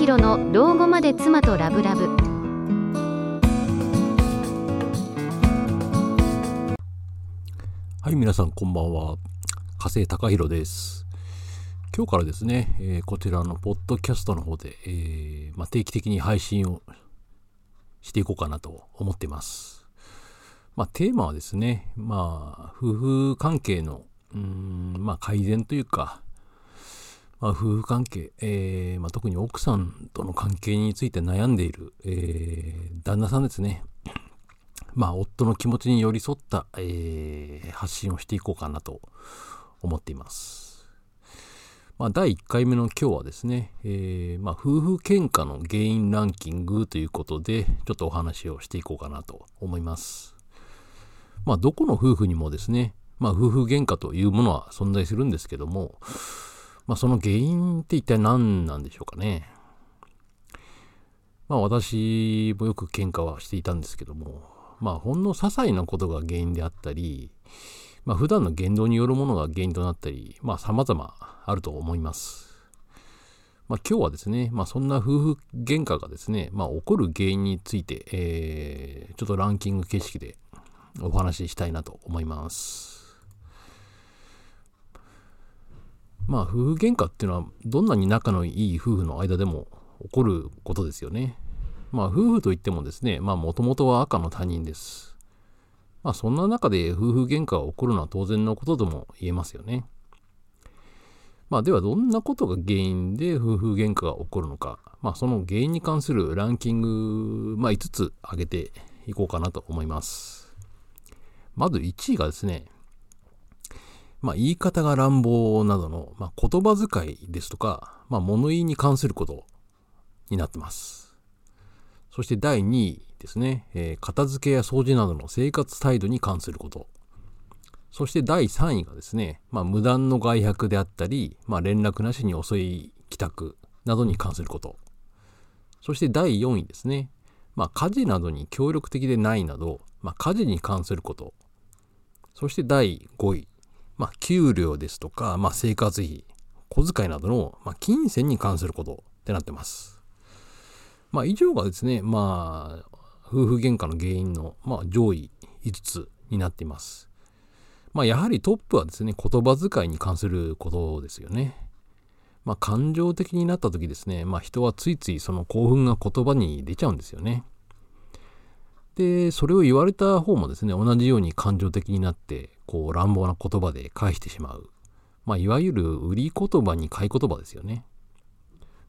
宏の老後まで妻とラブラブはい、皆さんこんばんは。加瀬隆弘です。今日からですね、えーこちらのポッドキャストの方で、えーまあ、定期的に配信をしていこうかなと思っています。まあ、テーマはですね、まあ、夫婦関係の、うん、まあ、改善というか、まあ、夫婦関係、えーまあ、特に奥さんとの関係について悩んでいる、えー旦那さんですね。まあ、夫の気持ちに寄り添った、えー発信をしていこうかなと思っています。まあ、第1回目の今日はですね、えーまあ、夫婦喧嘩の原因ランキングということで、ちょっとお話をしていこうかなと思います。まあ、どこの夫婦にもですね、まあ、夫婦喧嘩というものは存在するんですけども、まあ、その原因って一体何なんでしょうかね。まあ、私もよく喧嘩はしていたんですけども、まあ、ほんの些細なことが原因であったり、まあ、普段の言動によるものが原因となったり、まあ、様々あると思います。まあ、今日はですね、まあ、そんな夫婦喧嘩がですね、まあ、起こる原因について、えーちょっとランキング形式でお話ししたいなと思います。まあ、夫婦喧嘩っていうのは、どんなに仲のいい夫婦の間でも起こることですよね。まあ、夫婦といってもですね、まあ、もともとは赤の他人です。まあ、そんな中で夫婦喧嘩が起こるのは当然のこととも言えますよね。まあ、ではどんなことが原因で夫婦喧嘩が起こるのか、まあ、その原因に関するランキング、まあ、5つ挙げていこうかなと思います。まず1位がですね、まあ、言い方が乱暴などの、まあ、言葉遣いですとか、まあ、物言いに関することになってます。そして第2位ですね、えー片付けや掃除などの生活態度に関すること。そして第3位がですね、まあ、無断の外泊であったり、まあ、連絡なしに遅い帰宅などに関すること。そして第4位ですね、まあ、家事などに協力的でないなど、まあ、家事に関すること。そして第5位、まあ、給料ですとか、まあ、生活費、小遣いなどの、まあ、金銭に関することってなってます。まあ、以上がですね、まあ、夫婦喧嘩の原因の、まあ、上位5つになっています。まあ、やはりトップはですね、言葉遣いに関することですよね。まあ、感情的になった時ですね、まあ、人はついついその興奮が言葉に出ちゃうんですよね。で、それを言われた方もですね、同じように感情的になって、こう乱暴な言葉で返してしまう。まあ、いわゆる売り言葉に買い言葉ですよね。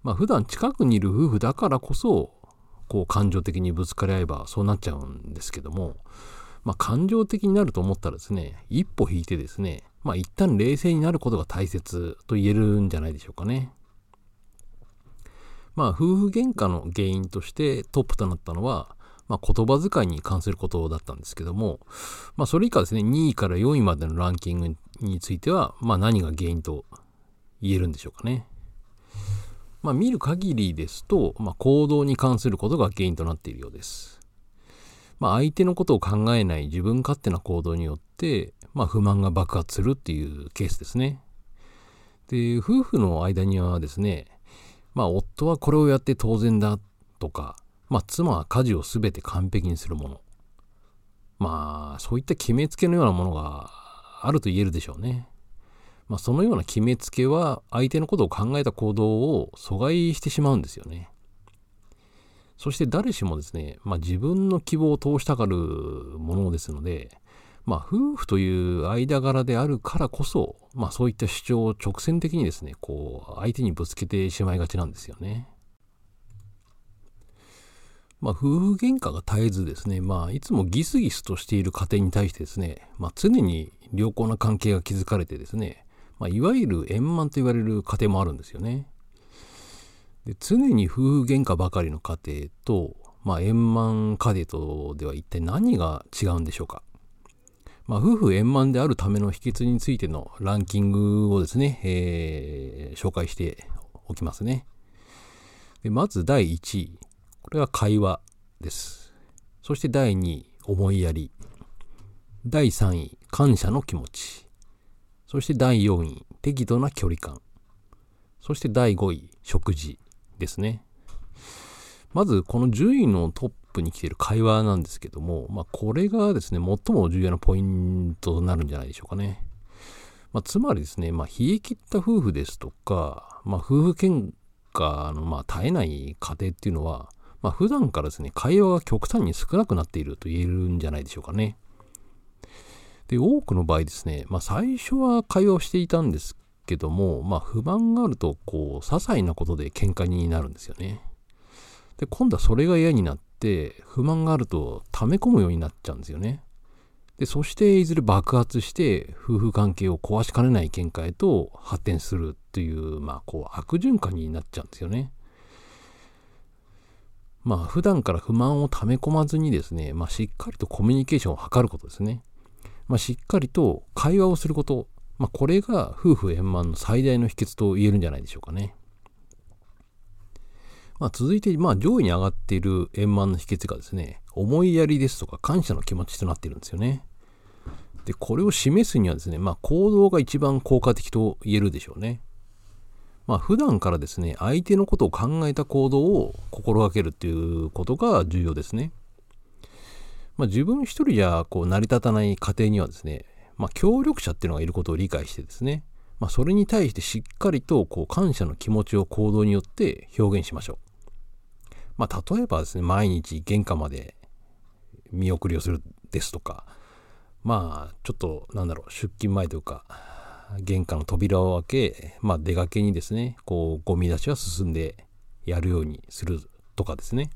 まあ、普段近くにいる夫婦だからこそ、こう感情的にぶつかり合えばそうなっちゃうんですけども、まあ、感情的になると思ったらですね、一歩引いてですね、まあ、一旦冷静になることが大切と言えるんじゃないでしょうかね。まあ、夫婦喧嘩の原因としてトップとなったのは、まあ、言葉遣いに関することだったんですけども、まあ、それ以下ですね、2位から4位までのランキングについては、まあ、何が原因と言えるんでしょうかね。まあ、見る限りですと、まあ、行動に関することが原因となっているようです。まあ、相手のことを考えない自分勝手な行動によって、まあ、不満が爆発するっていうケースですね。で、夫婦の間にはですね、まあ、夫はこれをやって当然だとか、まあ、妻は家事を全て完璧にするもの。まあ、そういった決めつけのようなものがあると言えるでしょうね。まあ、そのような決めつけは相手のことを考えた行動を阻害してしまうんですよね。そして誰しもですね、まあ、自分の希望を通したがるものですので、まあ、夫婦という間柄であるからこそ、まあ、そういった主張を直線的にですね、こう、相手にぶつけてしまいがちなんですよね。まあ、夫婦喧嘩が絶えずですね、まあ、いつもギスギスとしている家庭に対してですね、まあ、常に良好な関係が築かれてですね、まあ、いわゆる円満と言われる家庭もあるんですよね。で常に夫婦喧嘩ばかりの家庭と、まあ、円満家庭とでは一体何が違うんでしょうか。まあ、夫婦円満であるための秘訣についてのランキングをですね、えー紹介しておきますね。でまず第1位。これは会話です。そして第2位、思いやり。第3位、感謝の気持ち。そして第4位、適度な距離感。そして第5位、食事ですね。まずこの10位のトップに来ている会話なんですけども、まあ、これがですね、最も重要なポイントとなるんじゃないでしょうかね。まあ、つまりですね、まあ、冷え切った夫婦ですとか、まあ、夫婦喧嘩のまあ絶えない家庭っていうのは、まあ、普段からですね、会話が極端に少なくなっていると言えるんじゃないでしょうかね。で、多くの場合ですね、まあ、最初は会話をしていたんですけども、まあ、不満があると、こう、些細なことで喧嘩になるんですよね。で、今度はそれが嫌になって、不満があると溜め込むようになっちゃうんですよね。で、そしていずれ爆発して夫婦関係を壊しかねない喧嘩へと発展するという、まあ、こう悪循環になっちゃうんですよね。まあ、普段から不満を溜め込まずにですね、まあ、しっかりとコミュニケーションを図ることですね。まあ、しっかりと会話をすること、まあ、これが夫婦円満の最大の秘訣と言えるんじゃないでしょうかね。まあ、続いて、まあ、上位に上がっている円満の秘訣がですね、思いやりですとか感謝の気持ちとなっているんですよね。で、これを示すにはですね、まあ、行動が一番効果的と言えるでしょうね。まあ、普段からですね、相手のことを考えた行動を心がけるっていうことが重要ですね。まあ、自分一人じゃこう成り立たない家庭にはですね、まあ、協力者っていうのがいることを理解してですね、まあ、それに対してしっかりとこう感謝の気持ちを行動によって表現しましょう。まあ、例えばですね、毎日玄関まで見送りをするですとか、まあ、ちょっと、なんだろう、出勤前というか、玄関の扉を開け、まあ、出かけにですね、こう、ゴミ出しは進んでやるようにするとかですね。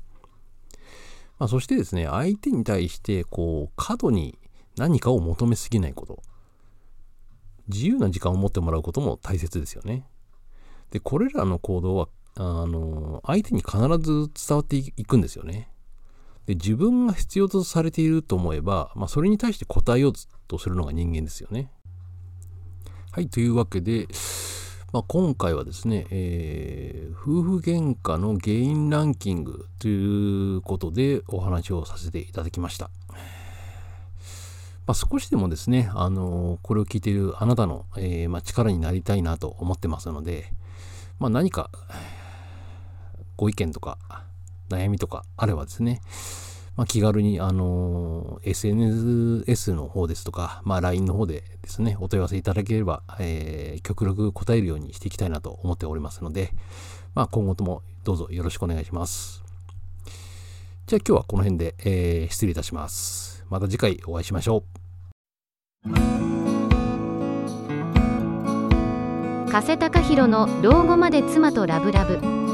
まあ、そしてですね、相手に対して、こう、過度に何かを求めすぎないこと。自由な時間を持ってもらうことも大切ですよね。で、これらの行動は、あの、相手に必ず伝わっていくんですよね。で、自分が必要とされていると思えば、まあ、それに対して答えようとするのが人間ですよね。はい、というわけで、まあ、今回はですね、えー、夫婦喧嘩の原因ランキングということでお話をさせていただきました。まあ、少しでもですね、あのー、これを聞いているあなたの、えー、まあ、力になりたいなと思ってますので、まあ、何かご意見とか悩みとかあればですね、まあ、気軽に、あのー、SNS の方ですとか、まあ、LINE の方でですね、お問い合わせいただければ、えー、極力答えるようにしていきたいなと思っておりますので、まあ、今後ともどうぞよろしくお願いします。じゃあ今日はこの辺で、えー、失礼いたします。また次回お会いしましょう。加瀬隆弘の老後まで妻とラブラブ